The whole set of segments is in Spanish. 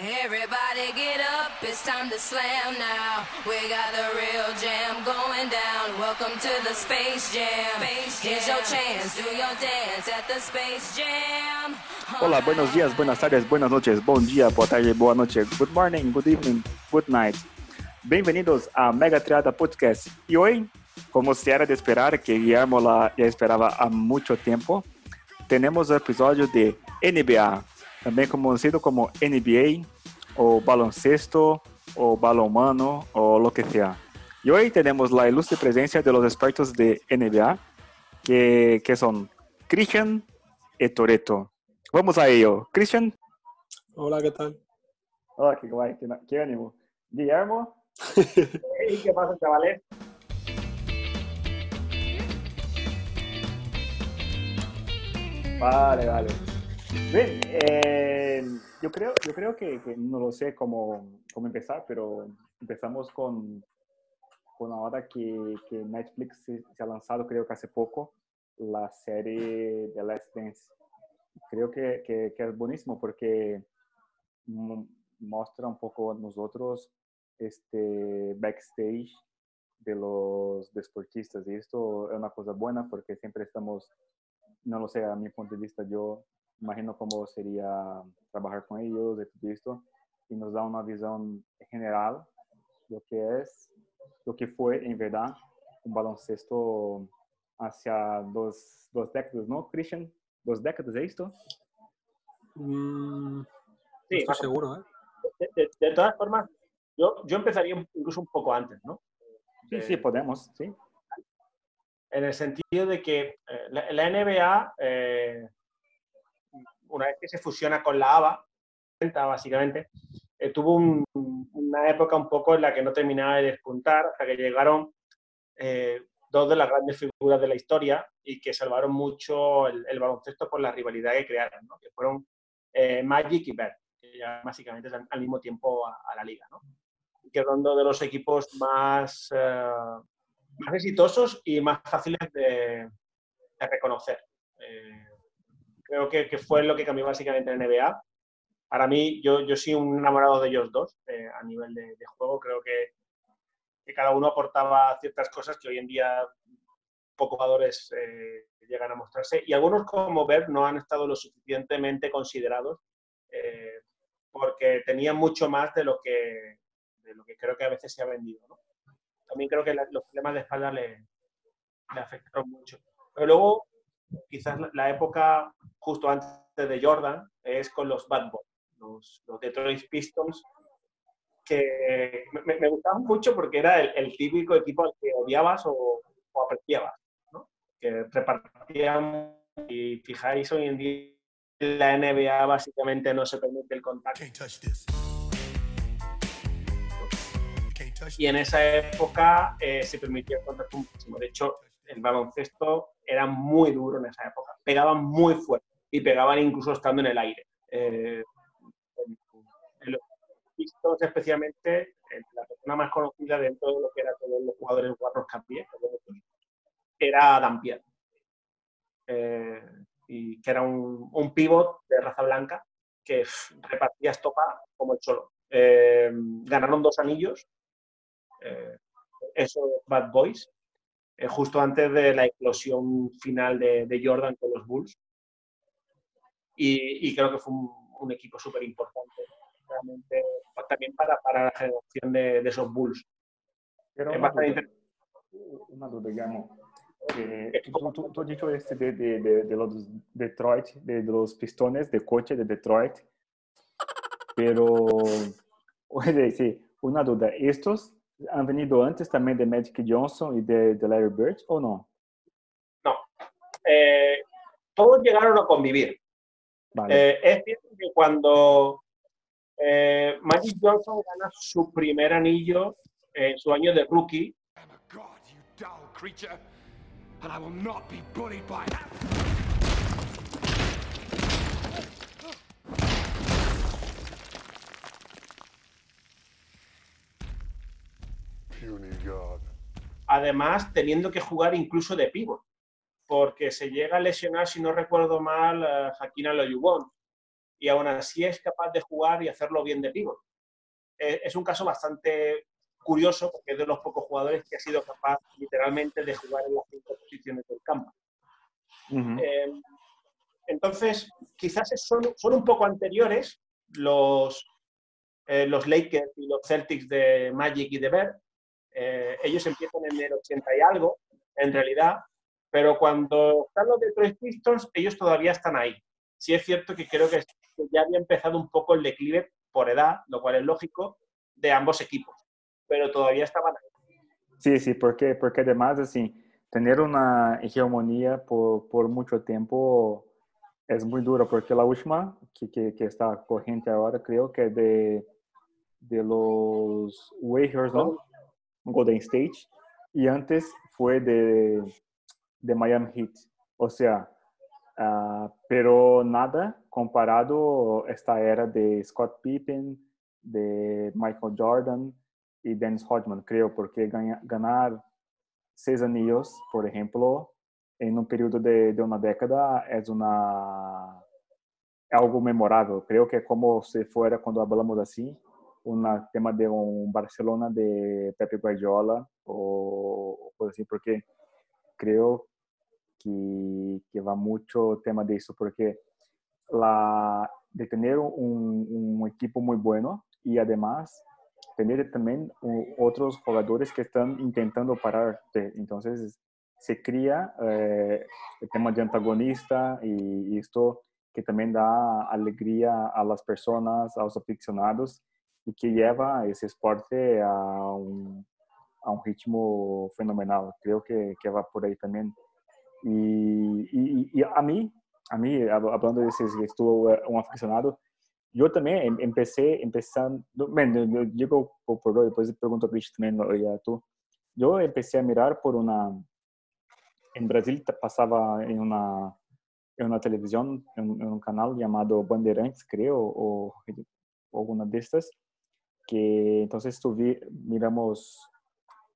Everybody get up, it's time to slam now. We got the real jam going down. Welcome to the Space Jam. Here's your chance, do your dance at the Space Jam. Olá, buenos dias, buenas tardes, buenas noches, bom dia, boa tarde, boa noite, good morning, good evening, good night. Bem-vindos a Mega Triada Podcast. E hoje, como se era de esperar, que Guillermo já esperava há muito tempo, temos o episódio de NBA, também conhecido como NBA, o baloncesto, o balonmano, o lo que sea. Y hoy tenemos la ilustre presencia de los expertos de NBA, que, que son Christian y Toreto. Vamos a ello. Christian. Hola, ¿qué tal? Hola, qué guay, qué, qué ánimo. Guillermo. ¿Y qué pasa, chavales? Vale, vale. Bien, eh, yo creo, yo creo que, que, no lo sé cómo, cómo empezar, pero empezamos con, con ahora que, que Netflix se, se, ha lanzado, creo que hace poco, la serie de Last Dance. Creo que, que, que es buenísimo porque muestra un poco a nosotros este backstage de los deportistas y esto es una cosa buena porque siempre estamos, no lo sé, a mi punto de vista, yo imagino cómo sería trabajar con ellos y todo esto, y nos da una visión general de lo que es, lo que fue en verdad un baloncesto hacia dos, dos décadas, ¿no, Christian? ¿Dos décadas de esto? Mm, sí, estoy seguro, ¿eh? De, de, de, todas formas, yo, yo empezaría incluso un poco antes, ¿no? Sí, sí, podemos, sí. En el sentido de que eh, la, la, NBA eh, una vez que se fusiona con la ABA, básicamente, eh, tuvo un, una época un poco en la que no terminaba de despuntar hasta que llegaron eh, dos de las grandes figuras de la historia y que salvaron mucho el, el baloncesto por la rivalidad que crearon, ¿no? que fueron eh, Magic y Bird, que ya básicamente al mismo tiempo a, a la liga. ¿no? que son dos de los equipos más, eh, más exitosos y más fáciles de, de reconocer creo que, que, fue lo que cambió básicamente en NBA. Para mí, yo, yo soy un enamorado de ellos dos eh, a nivel de, de, juego. Creo que, que, cada uno aportaba ciertas cosas que hoy en día pocos jugadores eh, llegan a mostrarse. Y algunos como Bert no han estado lo suficientemente considerados eh, porque tenían mucho más de lo, que, de lo que creo que a veces se ha vendido. ¿no? También creo que la, los problemas de espalda le, le afectaron mucho. Pero luego quizás la época justo antes de Jordan es con los Bad Boys, los, los Detroit Pistons, que me, me, gustaban mucho porque era el, el, típico equipo al que odiabas o, o apreciabas, ¿no? que repartían y fijáis hoy en día la NBA básicamente no se permite el contacto. Y en esa época eh, se permitía el contacto muchísimo. De hecho, el baloncesto era muy duro en esa época. Pegaban muy fuerte y pegaban incluso estando en el aire. Eh, en, los Pistons especialmente, la persona más conocida dentro de lo que eran todos los jugadores guarros campiés era Dampier. Eh, y que era un, un pivot de raza blanca que repartía estopa como el cholo. Eh, ganaron dos anillos, eh, eso Bad Boys, eh, justo antes de la explosión final de, de Jordan con los Bulls. Y, y, creo que fue un, un equipo súper importante, realmente, también para, para la generación de, de esos Bulls. Pero una, duda, una duda, digamos. Eh, tú, tú, tú, has dicho este de, de, de, de los Detroit, de, los pistones de coche de Detroit, pero, oye, sí, una duda, ¿estos han venido antes también de Magic Johnson y de, de Larry Bird o no? No. Eh, todos llegaron a convivir. Vale. Eh, es cierto que cuando eh, Magic Johnson gana su primer anillo en su año de rookie, and I will not be bullied by that. Además, teniendo que jugar incluso de pívot, porque se llega a lesionar, si no recuerdo mal, a Hakim Olajuwon. y aún así es capaz de jugar y hacerlo bien de pívot. Eh, es un caso bastante curioso porque es de los pocos jugadores que ha sido capaz literalmente de jugar en las cinco posiciones del campo. Eh, entonces, quizás son, son, un poco anteriores los, eh, los Lakers y los Celtics de Magic y de Bird. Ellos empiezan en el 80 y algo, en realidad, pero cuando están los Detroit Pistons, ellos todavía están ahí. Sí es cierto que creo que ya había empezado un poco el declive por edad, lo cual es lógico, de ambos equipos, pero todavía estaban ahí. Sí, sí, porque, porque además, así, tener una hegemonía por, por mucho tiempo es muy duro, porque la última que, que, que está corriente ahora creo que de, de los Warriors, ¿no? Golden State, y antes fue de, de Miami Heat. O sea, uh, pero nada comparado esta era de Scott Pippen, de Michael Jordan y Dennis Rodman, creo, porque ganar seis anillos, por ejemplo, en un periodo de, de una década es una algo memorável. Creo que é como se fuera quando hablamos assim, um tema de um Barcelona de Pepe Guardiola ou coisa assim, porque creio que, que va mucho tema de eso, porque la, de tener un, un equipo muy bueno y además tener también otros jugadores que están intentando pararte. Entonces se cría eh, el tema de antagonista y, y, esto que también da alegría a las personas, a los aficionados y que lleva ese esporte a un, a un ritmo fenomenal. Creo que, que va por ahí también. E, e, e, a mim, a mim, falando desses que estou um aficionado, eu também empecé, empezando, bem, eu digo por depois pergunto a Cristian também, e a tu. Eu empecé a mirar por uma, em Brasil passava em uma, em uma televisão, em, um canal chamado Bandeirantes, creio, ou, ou alguma destas, que então tu vi, miramos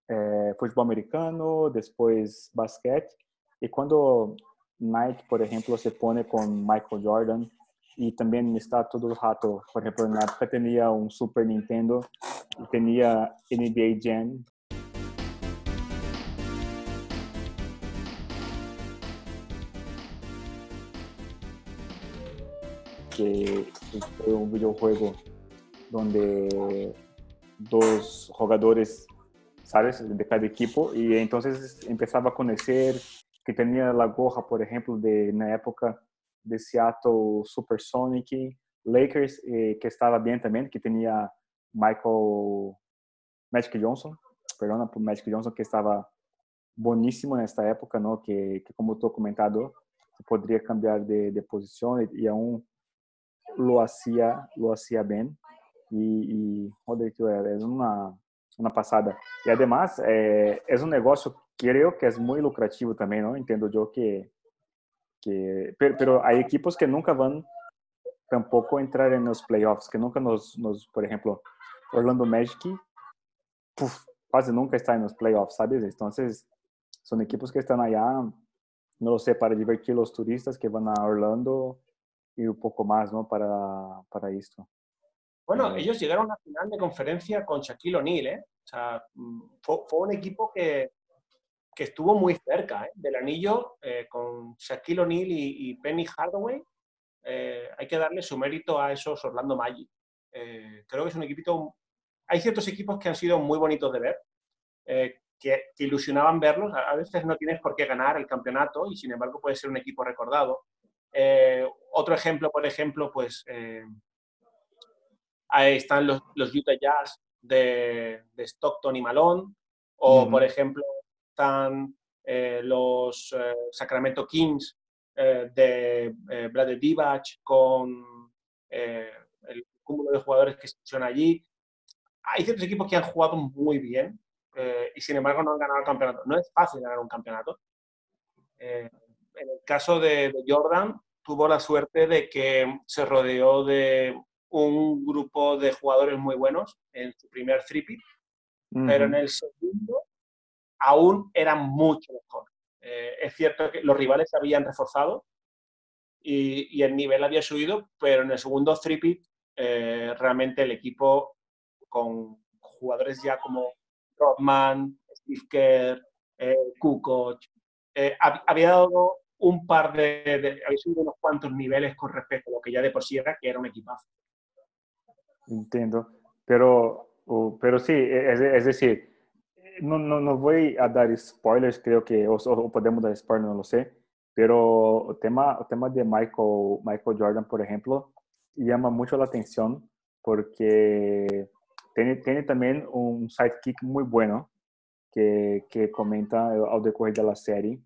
eh, futebol americano, depois basquete, E quando Nike, por exemplo, se põe com Michael Jordan e também está todo o rato, por exemplo, na época tinha um Super Nintendo e tinha NBA Jam. Que foi um videojuego onde dos jogadores, sabes, de cada equipo e então começava a conhecer que tinha la gorra, por exemplo, de na época de Seattle Supersonic, Lakers, eh, que estava bem também, que tinha Michael Magic Johnson, perdão, Magic Johnson, que estava boníssimo nesta época, não? Que, que como estou comentado, poderia cambiar de, de posição e, e um lo hacía, lo hacía bem. E, e joder, é uma, uma passada. E además, é, é um negócio creo que es muy lucrativo también, ¿no? Entiendo yo que, que pero, hay equipos que nunca van tampoco a entrar en los playoffs, que nunca nos, nos por ejemplo, Orlando Magic, puff, casi nunca está en los playoffs, ¿sabes? Entonces, son equipos que están allá, no lo para divertir los turistas que van a Orlando y un poco más, ¿no? Para, para esto. Bueno, ellos llegaron a la final de conferencia con Shaquille O'Neal, ¿eh? O sea, mm, fue, fue un equipo que, que estuvo muy cerca ¿eh? del anillo eh, con Shaquille O'Neal y, Penny Hardaway. Eh, hay que darle su mérito a esos Orlando Magic. creo que es un equipito... Hay ciertos equipos que han sido muy bonitos de ver, que, ilusionaban verlos. A, veces no tienes por qué ganar el campeonato y sin embargo puede ser un equipo recordado. otro ejemplo, por ejemplo, pues ahí están los, los Utah Jazz de, Stockton y Malone, o por ejemplo están eh, los eh, Sacramento Kings eh, de Brad Divac con el cúmulo de jugadores que se allí. Hay ciertos equipos que han jugado muy bien y sin embargo no han ganado el campeonato. No es fácil ganar un campeonato. en el caso de, Jordan, tuvo la suerte de que se rodeó de un grupo de jugadores muy buenos en su primer three pero en el segundo aún era mucho mejor. Eh, es cierto que los rivales se habían reforzado y, el nivel había subido, pero en el segundo three eh, realmente el equipo con jugadores ya como Rodman, Steve Kerr, eh, Kukoc, eh, había dado un par de, había subido unos cuantos niveles con respecto a lo que ya de por sí era, que era un equipazo. Entiendo, pero, pero sí, e, es, decir, no, no, no, voy a dar spoilers, creo que, o, o podemos dar spoilers, no lo sé, pero el tema, el tema de Michael, Michael Jordan, por ejemplo, llama mucho la atención porque tiene, tiene también un sidekick muy bueno que, que comenta al decorrer de la serie,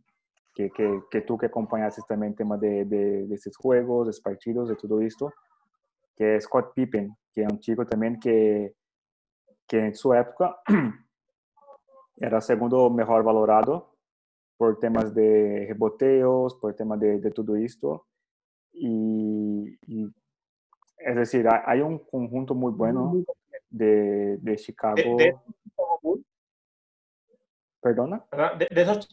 que, que, que tú que acompañaste también el tema de, de, de esos juegos, de esos partidos, de todo esto, que es Scott Pippen, que es un chico también que, que en su época era segundo mejor valorado por temas de reboteos, por temas de, de todo esto. Y, es decir, hay un conjunto muy bueno de, de Chicago. De, ¿Perdona? De, esos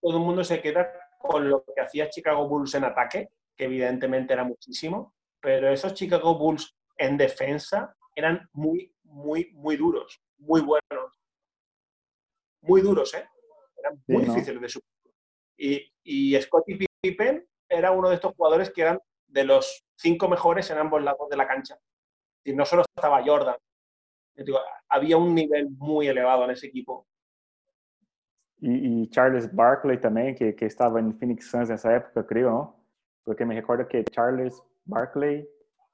todo el mundo se queda con lo que hacía Chicago Bulls en ataque, que evidentemente era muchísimo, pero esos Chicago Bulls en defensa eran muy, muy, muy duros, muy buenos. Muy duros, ¿eh? eran muy difíciles de superar. Y, y Scottie Pippen era uno de estos jugadores que eran de los cinco mejores en ambos lados de la cancha. Y no solo estaba Jordan, había un nivel muy elevado en ese equipo. Y, Charles Barkley también, que, que, estaba en Phoenix Suns en esa época, creo, ¿no? Porque me recuerdo que Charles Barkley,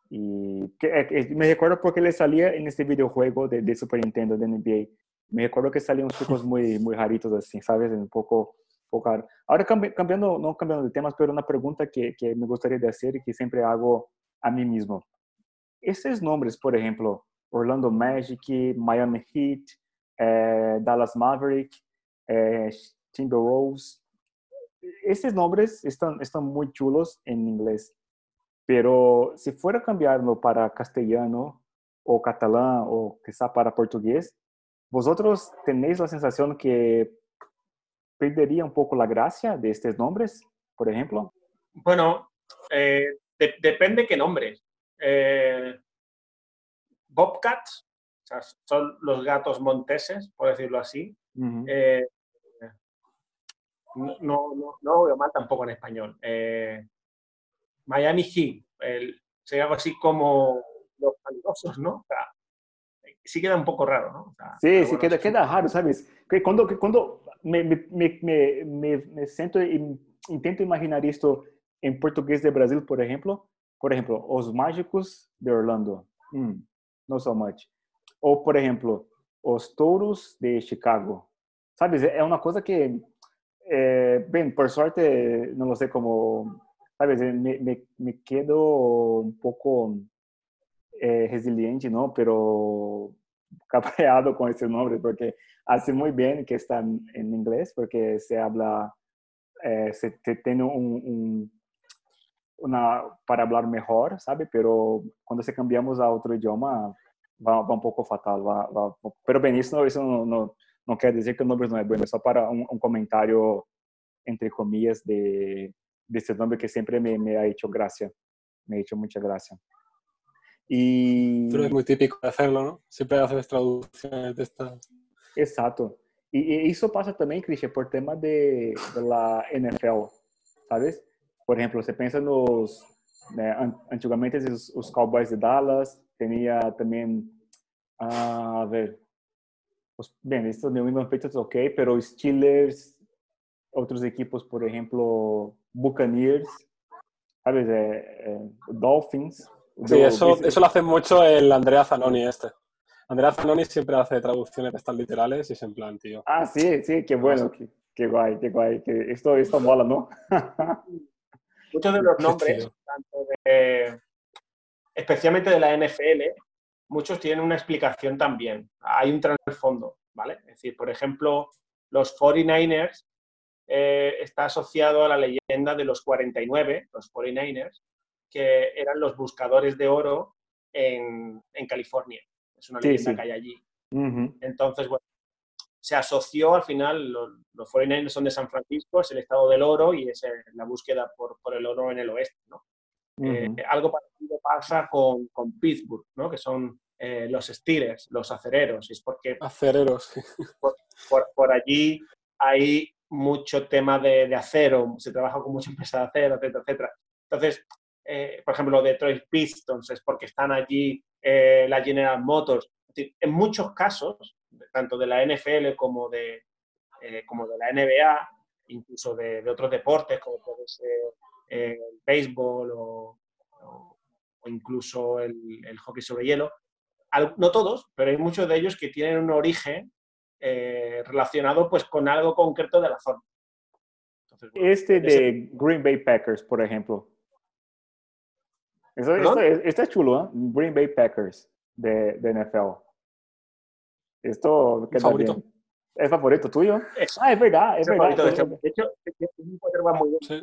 y que, eh, me recuerdo porque él salía en este videojuego de, de Super Nintendo, de NBA, me recuerdo que salían chicos muy, muy raritos así, ¿sabes? Un poco, poco Ahora cambiando, no cambiando de temas, pero una pregunta que, que me gustaría de hacer y que siempre hago a mí mismo. Esos nombres, por ejemplo, Orlando Magic, Miami Heat, eh, Dallas Maverick, eh, Timberwolves, esos nombres están, están muy chulos en inglés, pero si fuera cambiarlo para castellano o catalán o quizá para portugués, ¿Vosotros tenéis la sensación que perdería un poco la gracia de estos nombres, por ejemplo? Bueno, eh, depende qué nombres. Eh, Bobcats, son los gatos monteses, por decirlo así. Eh, no, no, no, veo mal tampoco en español. Miami Heat, el, sería algo así como los peligrosos, ¿no? sí queda un poco raro, ¿no? sí, sí, queda, queda raro, ¿sabes? Que cuando, cuando me, me, me, me, siento y intento imaginar esto en portugués de Brasil, por ejemplo, por ejemplo, os mágicos de Orlando, mm, no so much. Ou, por exemplo, os touros de Chicago. Sabes, é uma coisa que, é, bem, por sorte, não sei como, sabes, me, me, me quedo um pouco eh, resiliente, ¿no? Pero cabreado con ese nombre porque hace muy bien que está en inglés porque se habla, eh, se, tiene un, una, para hablar mejor, ¿sabe? Pero cuando se cambiamos a otro idioma va, va un poco fatal. Va, va, pero bien, eso, eso no, no, no, quiere decir que el nombre no es bueno, es solo para un, un comentario, entre comillas, de, de ese nombre que siempre me, me ha hecho gracia, me ha hecho mucha gracia. Y... Pero es muy típico hacerlo, ¿no? Siempre haces traducciones de estas. Exacto. Y, eso pasa también, Cristian, por temas de, de, la NFL, ¿sabes? Por ejemplo, se piensa en los... Eh, antiguamente los, Cowboys de Dallas, tenía también... Uh, a ver... Os, bem, estos New England Patriots, ok, pero Steelers, otros equipos, por ejemplo, Buccaneers, ¿sabes? Eh, eh, Dolphins, Sí, eso, eso lo hace mucho el Andrea Zanoni este. Andrea Zanoni siempre hace traducciones de estas literales y es en plan, tío. Ah, sí, sí, qué bueno, qué, guay, qué guay. Que esto, esto mola, ¿no? Muchos de los nombres, tanto de, especialmente de la NFL, muchos tienen una explicación también. Hay un trasfondo, ¿vale? Es decir, por ejemplo, los 49ers eh, está asociado a la leyenda de los 49, los 49ers, que eran los buscadores de oro en, California. Es una leyenda que hay allí. Entonces, bueno, se asoció al final, los, los 49ers son de San Francisco, es el estado del oro y es la búsqueda por, por el oro en el oeste. ¿no? Eh, algo parecido pasa con, con Pittsburgh, ¿no? que son eh, los Steelers, los acereros, y es porque Acereros. por, por allí hay mucho tema de, de acero, se trabaja con mucha empresa de acero, etcétera, etcétera. Entonces, eh, por ejemplo, Detroit Pistons es porque están allí eh, la General Motors. En muchos casos, tanto de la NFL como de, eh, como de la NBA, incluso de, de otros deportes, como puede ser eh, el béisbol o, incluso el, hockey sobre hielo, no todos, pero hay muchos de ellos que tienen un origen eh, relacionado pues con algo concreto de la zona. Entonces, bueno, Este ese- de Green Bay Packers, por ejemplo. Esto, ¿Perdón? esto, esto es chulo, ¿eh? Green Bay Packers de, de NFL. Esto queda favorito? bien. ¿Es favorito tuyo? es- Ah, es verdad, es es verdad. favorito de de hecho, es un quarterback muy bueno. Sí.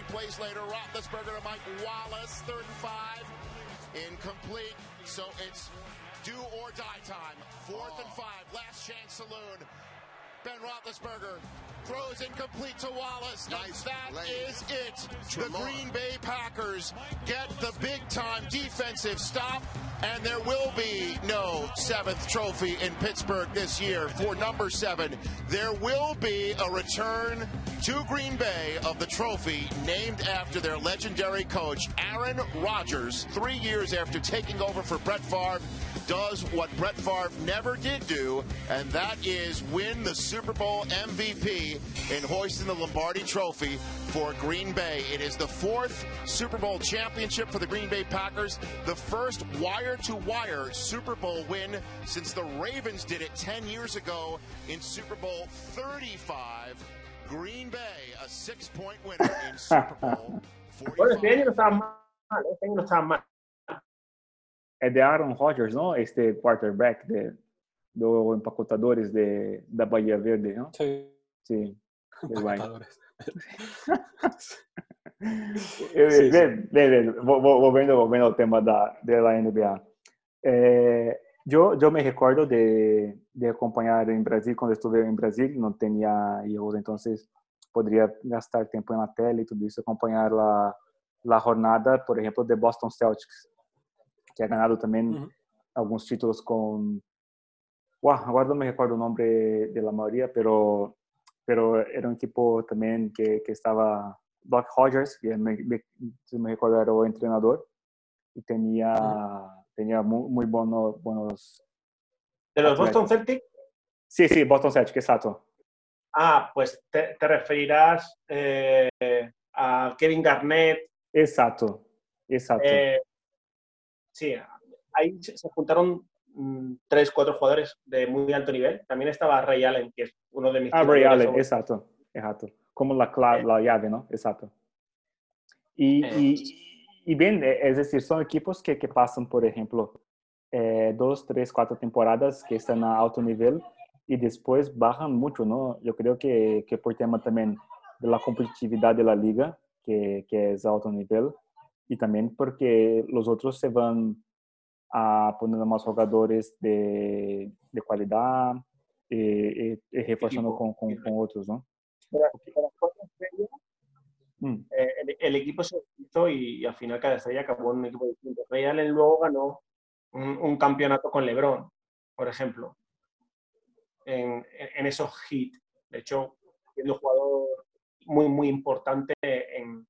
plays later, Roethlisberger to Mike Wallace, third and five, incomplete. So it's do or die time. Fourth and oh. five, last chance saloon. Ben Roethlisberger throws incomplete to Wallace. Nice and that play. is it. The Green Bay Packers get the big time defensive stop, and there will be no seventh trophy in Pittsburgh this year for number seven. There will be a return to Green Bay of the trophy named after their legendary coach, Aaron Rodgers, three years after taking over for Brett Favre does what Brett Favre never did do, and that is win the Super Bowl MVP in hoisting the Lombardi Trophy for Green Bay. It is the fourth Super Bowl championship for the Green Bay Packers, the first wire to wire Super Bowl win since the Ravens did it 10 years ago in Super Bowl 35. Green Bay, a six point winner in Super Bowl Bueno, este 45. año no estaban mal, este año no estaban mal. Es de Aaron Rodgers, ¿no? Este quarterback de, do Empacotadores de, da Bahia Verde, ¿no? Sí. Sí. Muy bueno. Empacotadores. Eh, Sí, bem, bem, bem, vo- vo- volvendo, volvendo ao tema da, da NBA. Eh, yo, yo me recuerdo de, de acompañar en Brasil, cuando estuve en Brasil, no tenía hijos, entonces podría gastar tiempo en la tele y todo eso, acompañar la, la jornada, por ejemplo, de Boston Celtics, que ha ganado también Ujú. algunos títulos con... Wow, ahora no me recuerdo el nombre de la mayoría, pero, pero era un equipo también que, que estaba Doc Rogers, que me, me, me recuerdo era el entrenador, y tenía, tenía muy, muy buenos, buenos... De los Atleta. Boston Celtics, Sí, sí, Boston Celtics, exacto. ah, pues te, te referirás eh, a Kevin Garnett. Exacto, exacto. eh, sí, ahí se, se juntaron mm, tres, cuatro jugadores de muy alto nivel. También estaba Ray Allen, que es uno de mis... ah, Ray tiradores Allen, exacto, exacto. Como la, Eh. la llave, ¿no? Exacto. Y, Eh. y, y bien, eh, es decir, son equipos que, que pasan, por ejemplo, eh, dos, tres, cuatro temporadas que están a alto nivel y después bajan mucho, ¿no? Yo creo que, que por tema también de la competitividad de la liga, que, que es a alto nivel, y también porque los otros se van a poniendo más jugadores de, de calidad y reforzando Equipo. con, con, con otros, Mm. eh, el, el equipo se hizo y, y al final cada estrella acabó en un equipo distinto. Ray Allen luego ganó un, un campeonato con LeBron, por ejemplo, en, en- en esos hits. De hecho, siendo un jugador muy, muy importante en,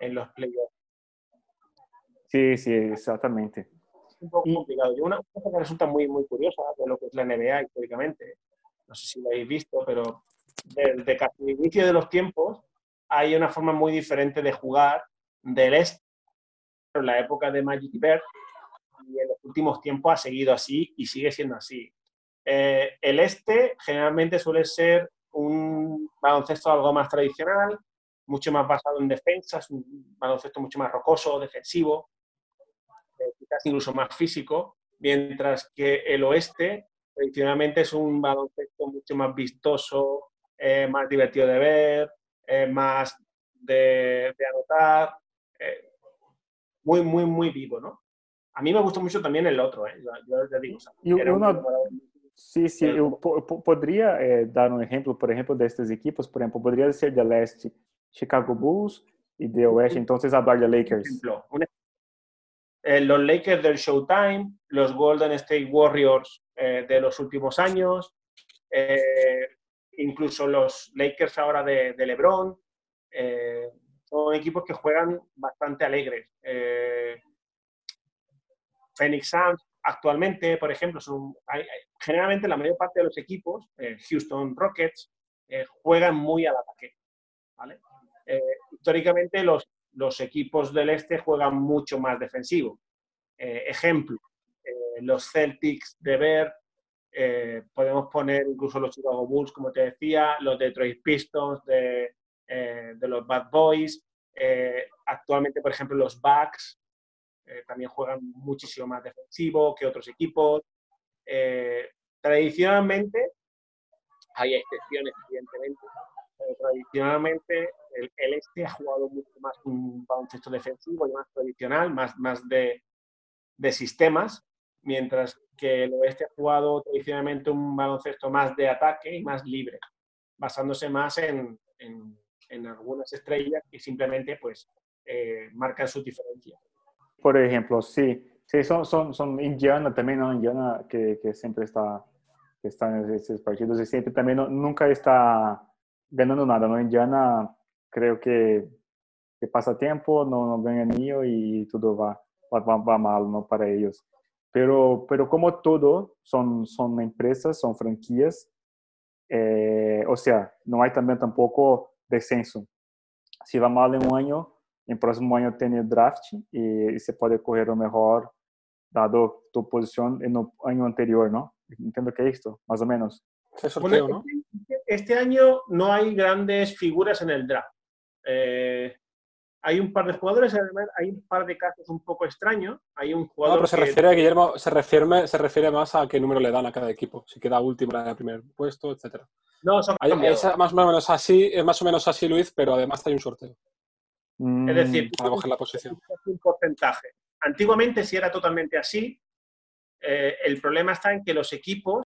en los playoffs. Sí, sí, exactamente. Un poco complicado. Y una cosa que resulta muy, muy curiosa de lo que es la NBA históricamente, no sé si lo habéis visto, pero desde casi el inicio de los tiempos hay una forma muy diferente de jugar del este en la época de Magic y Bird y en los últimos tiempos ha seguido así y sigue siendo así. Eh, el este generalmente suele ser un baloncesto algo más tradicional, mucho más basado en defensas, un baloncesto mucho más rocoso, defensivo, incluso más físico, mientras que el oeste tradicionalmente es un baloncesto mucho más vistoso, eh, más divertido de ver, eh, más de, de anotar, eh, muy, muy, muy vivo, ¿no? A mí me gustó mucho también el otro, ¿eh? yo, yo ya digo, o sea, era un- uma, sim, sim, eu po- po- poderia dar um exemplo, por exemplo, destas equipes, por exemplo, poderia ser de leste Chicago Bulls e de oeste, então adoram de Lakers. Eh, los Lakers del Showtime, los Golden State Warriors eh, de los últimos años, eh, incluso los Lakers ahora de, LeBron. son equipos que juegan bastante alegres. Phoenix Suns actualmente, por ejemplo, son, generalmente la mayor parte de los equipos, Houston Rockets, juegan muy al ataque. históricamente los, los equipos del este juegan mucho más defensivo. Eh, ejemplo, eh, los Celtics de Ver, eh, podemos poner incluso los Chicago Bulls, como te decía, los Detroit Pistons de, los Bad Boys. actualmente, por ejemplo, los Bucks también juegan muchísimo más defensivo que otros equipos. Tradicionalmente, hay excepciones, evidentemente, pero tradicionalmente el, el este ha jugado mucho más un baloncesto defensivo y más tradicional, más, más de, de sistemas, mientras que el oeste ha jugado tradicionalmente un baloncesto más de ataque y más libre, basándose más en, en- en algunas estrellas que simplemente pues, eh, marcan sus diferencias. Por exemplo, sim, sim são, são, são Indiana também, não? Indiana que, que sempre está, que está nesses partidos e sempre também não, nunca está ganhando nada, não? Indiana, creio que, que passa tempo, não, não ganha ninho e tudo vai, vai, vai, vai mal, não, para eles. Pero, pero como todo, são, são empresas, são franquias, eh, ou seja, não há também tampouco descenso. Se vai mal em um ano, em próximo ano tem o draft e, e você pode correr o melhor dado tu posição no ano anterior, não? Entendo que é isto, mais ou menos. Sorteo, ¿no? este, este año no hay grandes figuras en el draft. Eh, hay un par de jugadores, además hay un par de casos un poco extraños. Hay un No, jugador pero se que- refiere, Guillermo, se refiere, se refiere más a qué número le dan a cada equipo. Si queda último en el primer puesto, etcétera. No, eso ha Hay-. Es más o menos así, es más o menos así, Luis, pero además hay un sorteo Es decir, Mm, para coger la posición. un porcentaje. Antiguamente sí era totalmente así. Eh, el problema está en que los equipos,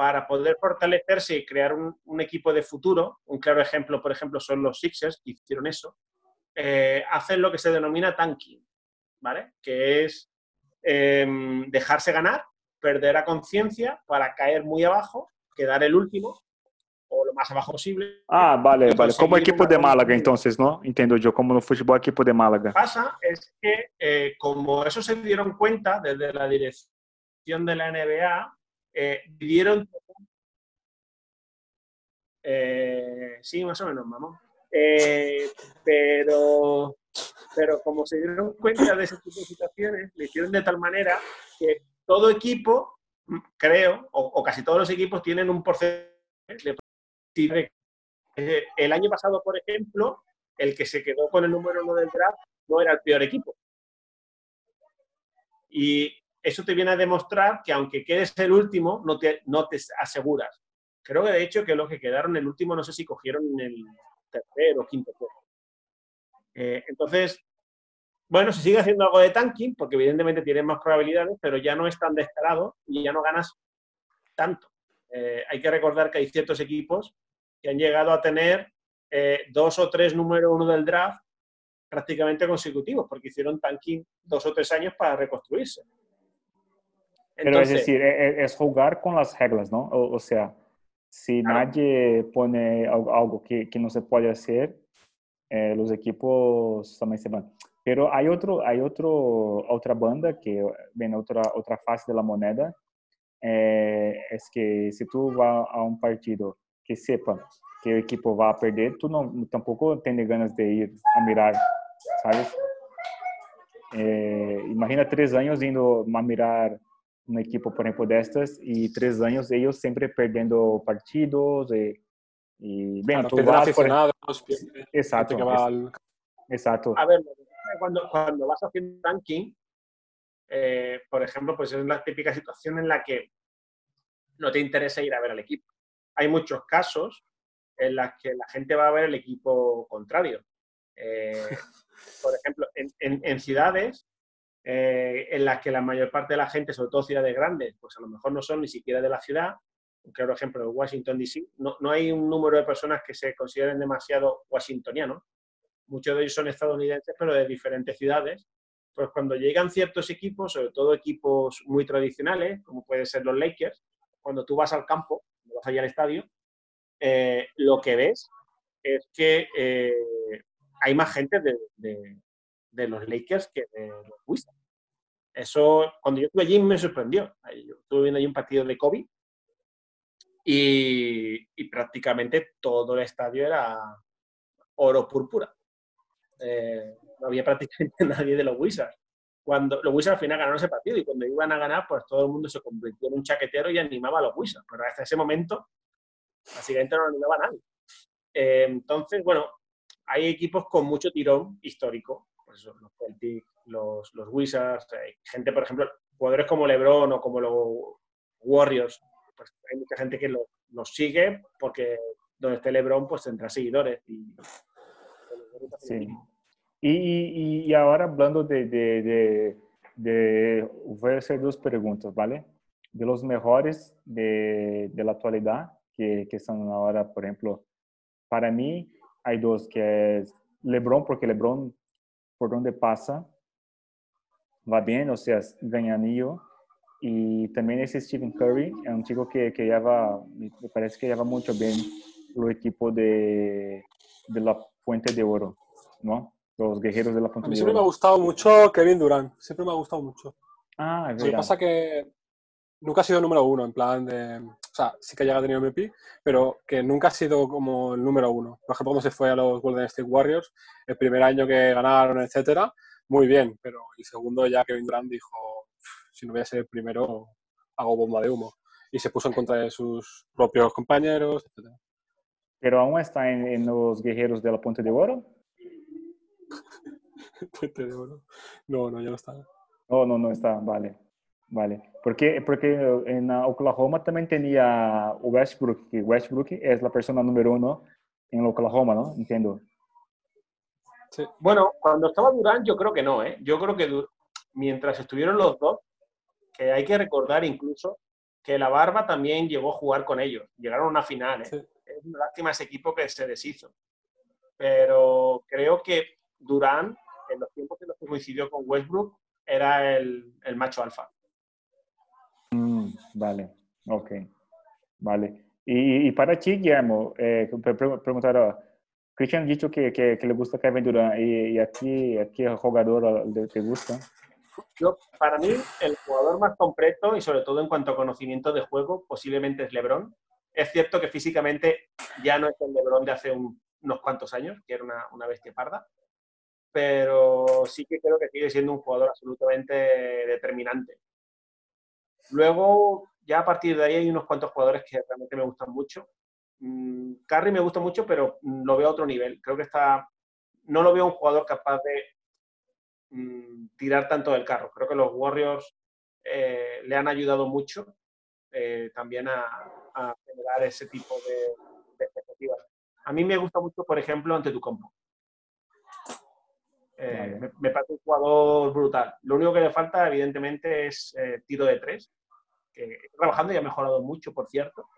para poder fortalecerse y crear un, un equipo de futuro, un claro ejemplo, por ejemplo, son los Sixers, que hicieron eso, eh, hacen lo que se denomina tanking, ¿vale? Que es em, dejarse ganar, perder a conciencia para caer muy abajo, quedar el último o lo más abajo posible. Ah, vale, vale. Como equipo de Málaga, entonces, ¿no? Entiendo yo, como no futebol equipo de Málaga. pasa es que eh, como eso se dieron cuenta desde la dirección de la NBA, eh. Eh, sí, más o menos, mamón. Eh, pero, pero como se dieron cuenta de ese tipo de situaciones, lo hicieron de tal manera que todo equipo, mm, creo, o, casi todos los equipos tienen un porcentaje. Eh, El año pasado, por ejemplo, el que se quedó con el número uno del draft no era el peor equipo. Y eso te viene a demostrar que aunque quedes el último, no te, no te aseguras. Creo que de hecho que los que quedaron el último, no sé si cogieron el tercer o quinto puesto. Eh, entonces, bueno, se sigue haciendo algo de tanking, porque evidentemente tienes más probabilidades, pero ya no es tan descarado y ya no ganas tanto. Eh, hay que recordar que hay ciertos equipos que han llegado a tener eh, dos o tres número uno del draft prácticamente consecutivos, porque hicieron tanking dos o tres años para reconstruirse. Pero es decir, es, jugar con las reglas, ¿no? O, o sea, si Claro. nadie pone algo, algo que, que no se puede hacer, eh, los equipos también se van. Pero hay otro, hay otro, otra banda que viene otra, otra fase de la moneda, eh, es que si tú vas a un partido que sepa que el equipo va a perder, tú no, tampoco tienes ganas de ir a mirar, ¿sabes? Eh, imagina tres años indo a mirar un equipo, por ejemplo, de estas y tres años ellos siempre perdiendo partidos y, y bien, Claro, tú vas, por- aficionados, exacto, que va al- exacto. A ver, cuando, cuando vas haciendo ranking, eh, por ejemplo, pues es la típica situación en la que no te interesa ir a ver al equipo. Hay muchos casos en los que la gente va a ver el equipo contrario. Eh, por ejemplo, en, en- en ciudades eh, en las que la mayor parte de la gente, sobre todo ciudades grandes, pues a lo mejor no son ni siquiera de la ciudad. Claro ejemplo, en Washington, D.C., no, no hay un número de personas que se consideren demasiado washingtonianos muchos de ellos son estadounidenses, pero de diferentes ciudades. Pues cuando llegan ciertos equipos, sobre todo equipos muy tradicionales, como pueden ser los Lakers, cuando tú vas al campo, vas allá al estadio, eh, lo que ves es que eh, hay más gente de, de- de los Lakers que de los Wizards. Eso, cuando yo estuve allí, me sorprendió. Yo estuve viendo allí un partido de Kobe y, y prácticamente todo el estadio era oro púrpura. Eh, no había prácticamente nadie de los Wizards. Cuando los Wizards al final ganaron ese partido y cuando iban a ganar, pues todo el mundo se convirtió en un chaquetero y animaba a los Wizards. Pero hasta ese momento, básicamente no animaba a nadie. Eh, entonces, bueno, hay equipos con mucho tirón histórico. Pues los Celtics, los, los Wizards, hay gente, por ejemplo, jugadores como LeBron o como los Warriors. Pues hay mucha gente que lo- los sigue porque donde esté LeBron, pues tendrá seguidores. Y, Sí. Y, y, ahora hablando de, de, de, de- voy a hacer dos preguntas, ¿vale? De los mejores de la actualidad, que, que son ahora, por ejemplo, para mí hay dos, que es LeBron, porque LeBron, por donde pasa, va bien, o sea, gana anillo. Y también ese Stephen Curry, es un chico que, que lleva, me parece que lleva mucho bien el equipo de, de la Fuente de Oro, ¿no? Los guerreros de la A Fuente mí de siempre me ha Oro. gustado mucho Kevin Durant, siempre me ha gustado mucho. Ah, es Lo que verdad. pasa que nunca ha sido número uno, en plan de... O sea, sí que llega a tener MVP, pero que nunca ha sido como el número uno. Por ejemplo, cuando se fue a los Golden State Warriors, el primer año que ganaron, etcétera, muy bien, pero el segundo ya Kevin Durant dijo, si no voy a ser el primero, hago bomba de humo. Y se puso en contra de sus propios compañeros, etcétera. Pero aún está en, en los guerreros de la Fuente de Oro. Puente de oro. No, no, ya no está. No, no, no está, vale. Vale. Porque, porque en uh, Oklahoma también tenía Westbrook, que Westbrook es la persona número uno en Oklahoma, ¿no? Entiendo. Sí. Bueno, cuando estaba Durán, yo creo que no, ¿eh? Yo creo que Du- mientras estuvieron los dos, que hay que recordar incluso que la Barba también llegó a jugar con ellos. Llegaron a una final, ¿eh? Sí. Es una lástima ese equipo que se deshizo. Pero creo que Durán, en los tiempos en los que coincidió con Westbrook, era el, el macho alfa. Mm, vale, ok. Vale. Y, para ti, Guillermo, eh, pre- pre- preguntar, ah, Christian ha dicho que, que, que le gusta Kevin Durant y, aquí, aquí el jugador ah, te gusta. Yo, para mí, el jugador más completo y sobre todo en cuanto a conocimiento de juego, posiblemente es LeBron. Es cierto que físicamente ya no es el LeBron de hace un- unos cuantos años, que era una, una bestia parda, pero sí que creo que sigue siendo un jugador absolutamente determinante. Luego, ya a partir de ahí hay unos cuantos jugadores que realmente me gustan mucho. Mm, Curry me gusta mucho, pero mm, lo veo a otro nivel. Creo que está. No lo veo un jugador capaz de mm, tirar tanto del carro. Creo que los Warriors eh, le han ayudado mucho eh, también a, a generar ese tipo de, de expectativas. A mí me gusta mucho, por ejemplo, ante tu compo. Eh, me, me parece un jugador brutal. Lo único que le falta, evidentemente, es eh, tiro de tres, que trabajando y ha mejorado mucho, por cierto.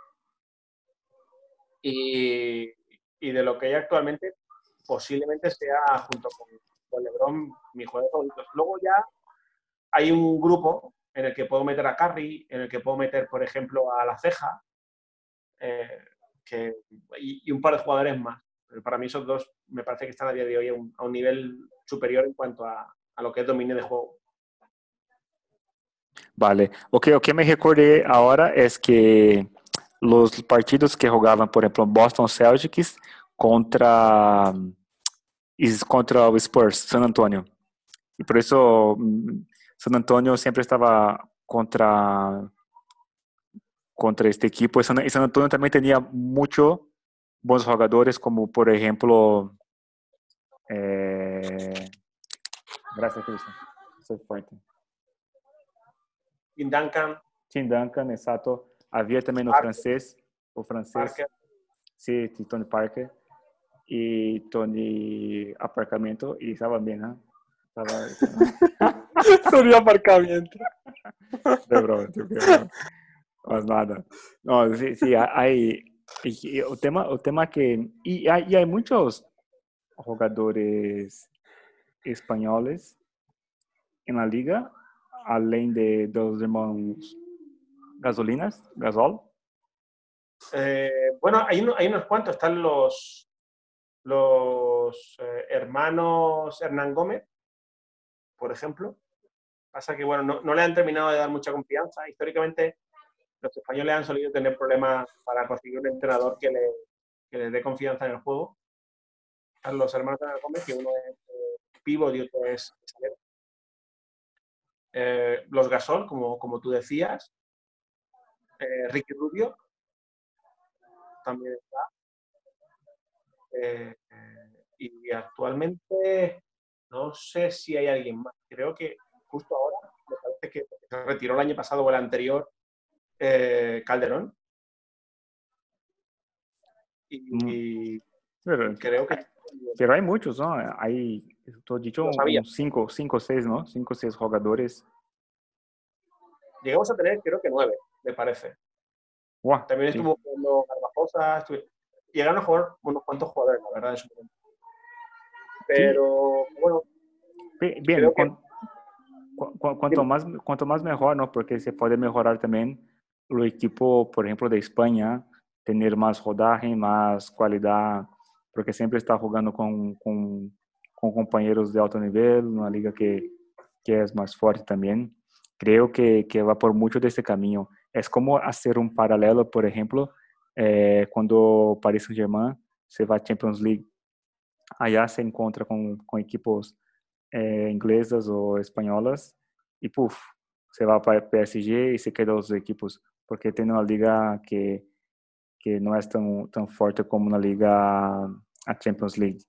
Y, de lo que hay actualmente, posiblemente sea, junto con, LeBron, mi jugador favorito. Luego ya hay un grupo en el que puedo meter a Curry, en el que puedo meter, por ejemplo, a La Ceja, eh, y, un par de jugadores más. Pero para mí esos dos me parece que están a día de hoy a un, a un nivel superior en cuanto a, a lo que es dominio de juego. Vale. O que, o que me recordei agora é que os partidos que jogavam, por exemplo, Boston Celtics contra contra o Spurs, San Antonio. E por isso San Antonio sempre estava contra, contra este equipo. San, San Antonio también tenía muchos buenos jugadores, como por ejemplo... Eh, Cristian. Tim Duncan, Tim Duncan, exacto. Havia também no Parker. francês, o francês, Parker. sim, de Tony Parker e Tony Aparcamento e estava bem, né? Estava Sonido aparcamiento. de broma. Mas nada. No, sí, sí, hay, y- y o tema, o tema que y hay, y hay muchos jugadores espanhóis en la liga, além de dos hermanos Gasolinas, Gasol. Eh, bueno, hay, hay unos cuantos. Están los, los eh, hermanos Hernán Gómez, por ejemplo. Pasa que, bueno, no, no le han terminado de dar mucha confianza. Históricamente, los españoles han solido tener problemas para conseguir un entrenador que, le, que les dé confianza en el juego. Están los hermanos Hernán Gómez, que uno es eh, pívot y otro es es alero. Eh, los Gasol, como, como tú decías. Eh, Ricky Rubio, también está. Eh, y actualmente no sé si hay alguien más. Creo que justo ahora, me parece que se retiró el año pasado o el anterior Calderón. Y, y Pero, creo que pero hay muchos, ¿no? Hay, dicho, Lo sabía. uns cinco, cinco o seis, ¿no? Cinco o seis jugadores. llegamos a tener, creo que nueve, me parece. Guau, También sí. estuvo jugando Garbajosa. estuve- Llegaron a jugar unos cuantos jugadores, la verdad, en su momento. Pero, bueno, Be- Bien, Creo que- cu- cu- cuanto, más, cuanto más mejor, ¿no? Porque se puede mejorar también el equipo, por ejemplo, de España, tener más rodaje, más calidad, porque siempre está jugando con, con, con compañeros de alto nivel, una liga que, que es más fuerte también. Creo que, que va por mucho de este camino. Es como hacer un paralelo, por ejemplo, eh, cuando Paris Saint-Germain se va a Champions League, allá se encuentra con, con equipos eh, inglesas o españolas y puf, se va para PSG y se quedan los equipos porque tiene una liga que, que no es tan, tan fuerte como una liga a Champions League.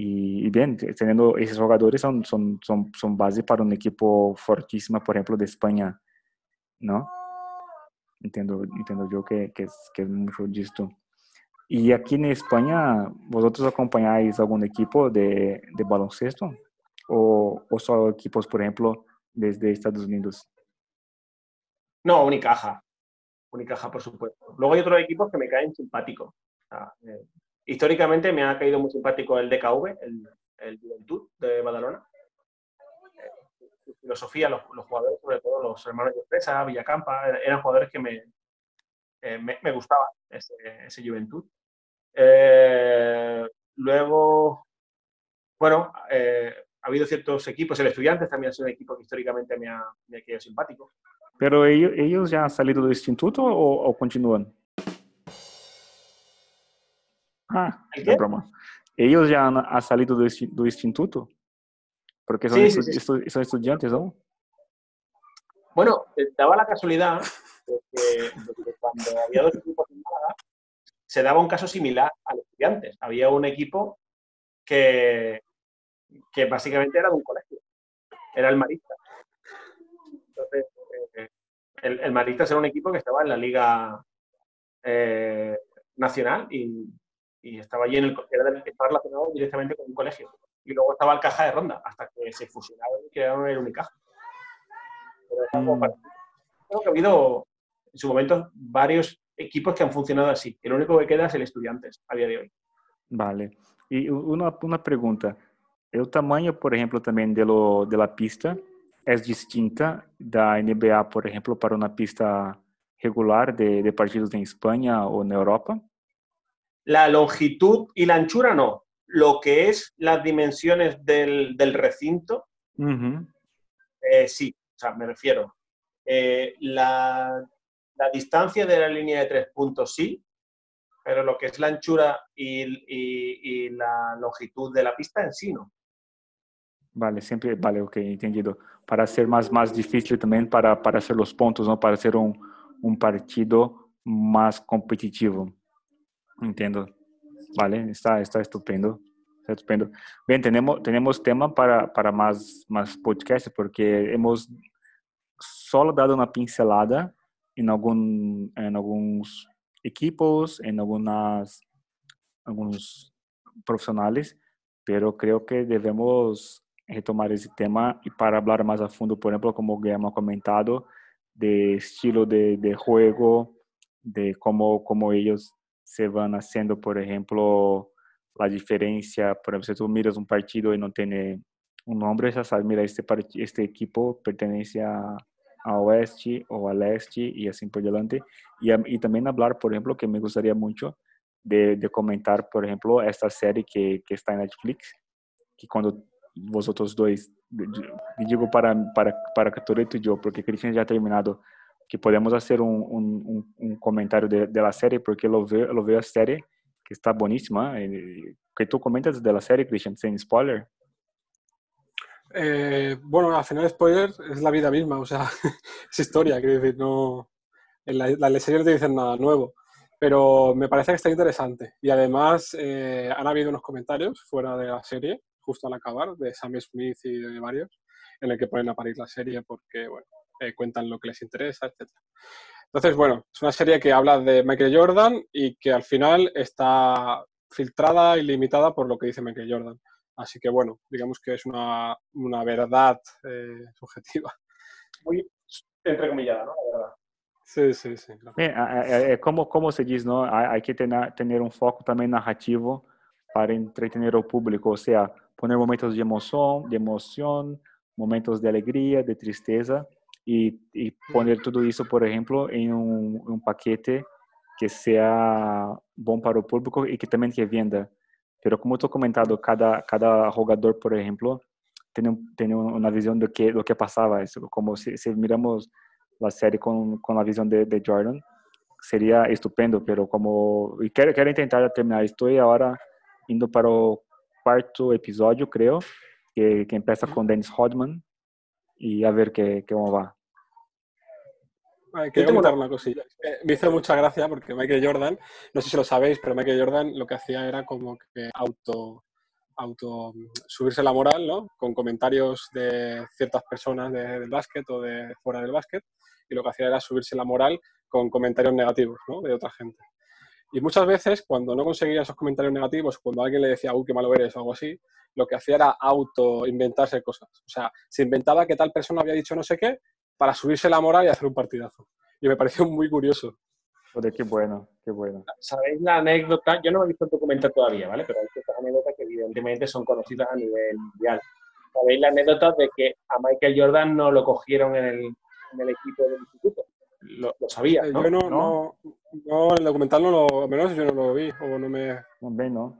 Y, y bien, teniendo esos jugadores son, son, son, son base para un equipo fortísimo, por ejemplo, de España, ¿no? Entiendo, entiendo yo que, que, es, que es mucho de esto. Y aquí en España, ¿vosotros acompañáis algún equipo de, de baloncesto? ¿O, ¿O solo equipos, por ejemplo, desde Estados Unidos? no, Unicaja. Unicaja, por supuesto. Luego hay otros equipos que me caen simpáticos. Eh, históricamente me ha caído muy simpático el DKV, el, el Juventud de Badalona. Eh, su filosofía, los, jugadores, sobre todo los hermanos de Presa, Villacampa, er- eran jugadores que me, eh, me, me gustaba ese, ese Juventud. Eh, luego, bueno, ha habido ciertos equipos, el Estudiantes también sido un equipo que históricamente me ha, me ha quedado simpático. ¿Pero ellos, ya han salido del instituto o continúan? Ah. ¿Ellos ya han, han salido del, insti- del instituto? Porque son, Sí, sí, estu- sí. estu- son estudiantes, ¿no? Bueno, eh, daba la casualidad de que, de que cuando había dos equipos en Málaga, se daba un caso similar a los estudiantes. Había un equipo que, que básicamente era de un colegio, era el Maristas. Entonces, eh, el, el Maristas era un equipo que estaba en la Liga eh, Nacional y, y estaba allí en el estaba relacionado directamente con un colegio. Y luego estaba el Caja de Ronda, hasta que se fusionaron y crearon el Unicaja. Pero Mm. parecido. Creo que ha habido en su momento varios equipos que han funcionado así. El único que queda es el Estudiantes a día de hoy. Vale. Y una, una pregunta. ¿El tamaño, por ejemplo, también de, lo, de la pista es distinta da NBA, por ejemplo, para una pista regular de, de partidos en España o en Europa? La longitud y la anchura no. Lo que es las dimensiones del, del recinto, Ujú. eh, sí. O sea, me refiero. eh, la, la distancia de la línea de tres puntos sí, pero lo que es la anchura y, y- y la longitud de la pista en sí no. Vale, siempre, vale, ok, entendido. Para ser más, más difícil también para, para hacer los puntos, ¿no? Para ser un, un partido más competitivo. Entiendo. Vale, está, está estupendo. Estupendo. Bien, tenemos, tenemos tema para, para más, más podcasts porque hemos solo dado una pincelada en, algún, en algunos equipos, en algunas, algunos profesionales, pero creo que debemos retomar esse tema e para falar mais a fundo, por exemplo, como o Guilherme ha comentado, de estilo de, de juego, de como como eles se vão haciendo, por exemplo, a diferença, por exemplo, se tu miras um partido e não tem um nome, já sabe, mira, este, este equipo pertence a, a oeste ou a leste e assim por diante. E, e também falar, por exemplo, que me gostaria muito de, de comentar, por exemplo, esta série que, que está em Netflix, que quando vosotros dois, digo para, para, para Toreto y yo, porque Cristian ya ha terminado, que podemos hacer un, un, un comentario de, de, la serie, porque lo veo, lo veo a serie, que está buenísima. Eh, ¿Qué tú comentas de la serie, Christian, sin spoiler? Eh, bueno, al final spoiler es la vida misma, o sea, es historia, quiero decir, no... En la, la serie no te dicen nada nuevo, pero me parece que está interesante. Y además eh, han habido unos comentarios fuera de la serie justo al acabar, de Sam Smith y de varios, en el que ponen a parir la serie porque, bueno, eh, cuentan lo que les interesa, etc. Entonces, bueno, es una serie que habla de Michael Jordan y que al final está filtrada y limitada por lo que dice Michael Jordan. Así que, bueno, digamos que es una, una verdad eh, subjetiva. Muy entrecomillada, ¿no? La verdad. Sí, sí, sí. Claro. É, é, como, como se diz, não? Há, que ter, um foco também narrativo para entretener o público, ou seja, poner momentos de emoción, de emoción, momentos de alegría, de tristeza y, y poner todo eso, por ejemplo, en un, un, paquete que sea bom para o público e que também que venda. Pero como estou comentado, cada cada jogador, por exemplo, tem tem uma visão do que do que passava isso. Como se, se miramos a série com com a visão de, de Jordan, seria estupendo. Pero como e quero quero tentar terminar. Estou agora indo para o cuarto episodio, creo, que, que empieza con Dennis Hodman y a ver qué, qué cómo va. Vale, quería comentar una cosilla. Me hizo mucha gracia porque Michael Jordan, no sé si lo sabéis, pero Michael Jordan lo que hacía era como que auto, auto subirse la moral, ¿no? Con comentarios de ciertas personas de, del básquet o de fuera del básquet. Y lo que hacía era subirse la moral con comentarios negativos, ¿no? De otra gente. Y muchas veces, cuando no conseguía esos comentarios negativos, cuando alguien le decía, uy, qué malo eres o algo así, lo que hacía era auto-inventarse cosas. O sea, se inventaba que tal persona había dicho no sé qué para subirse la moral y hacer un partidazo. Y me pareció muy curioso. Joder, qué bueno, qué bueno. ¿Sabéis la anécdota? Yo no he visto el documento todavía, ¿vale? Pero hay ciertas anécdotas que evidentemente son conocidas a nivel mundial. ¿Sabéis la anécdota de que a Michael Jordan no lo cogieron en el, en el equipo del instituto? Lo, lo sabía, ¿no? Yo no, no, no, el documental no lo, menos yo no lo vi, o no me... Também não.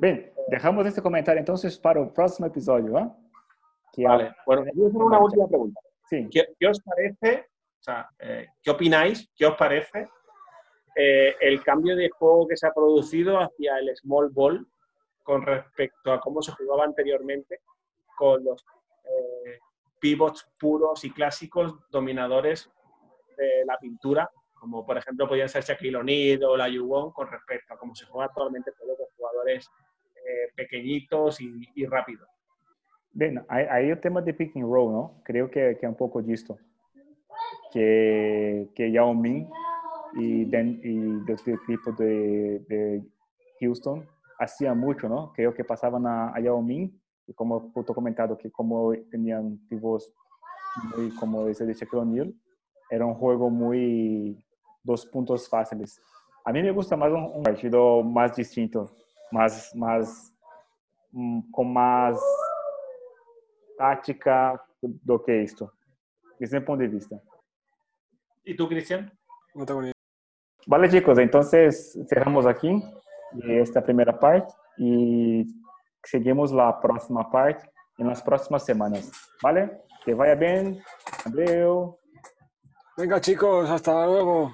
Bem, dejamos este comentário então para o próximo episódio, ¿eh? Que vale, bueno, voy a hacer una última pregunta. ¿Qué, ¿Qué, os parece, o sea, eh, qué opináis, qué os parece eh, el cambio de juego que se ha producido hacia el small ball con respecto a cómo se jugaba anteriormente con los eh, pivots puros y clásicos dominadores de la pintura como por ejemplo podían ser Shaquille O'Neal o la Yuwon con respecto a cómo se juega actualmente con los jugadores eh, pequeñitos y rápidos. Bem, aí o tema de pick and roll, não? Creio que, que é um pouco disto. Que, que Yao Ming e, den, e do de, de Houston hacía muito, não? Creio que passava na Yao Ming, e como eu comentado que como tinham pivôs muito como esse de Shaquille O'Neal, era um jogo muito dos puntos fáceis. A mim me gusta mais um, um partido mais distinto, mais, mais um, com mais tática do que isto. Esse é o ponto de vista. E tu, Cristian? No tengo ni Vale, chicos, entonces cerramos aquí esta primera parte y seguimos la próxima parte en las próximas semanas. ¿Vale? Que vaya bien. Adiós. Venga, chicos, hasta luego.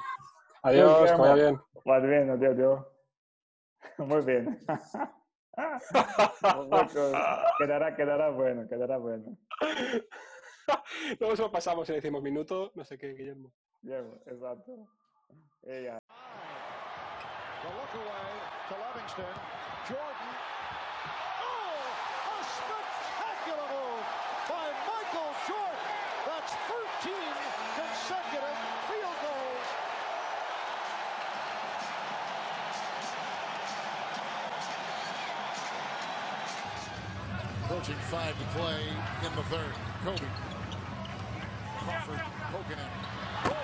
Adiós, que vaya bien. Vaya bien, adiós, adiós. Muy bien. quedará, quedará bueno, quedará bueno. Luego se lo pasamos y le decimos minuto, no sé qué, Guillermo. Guillermo, exacto. Ella. The look away to Livingston. Jordan. Approaching five to play in the third. Kobe. Crawford poking him.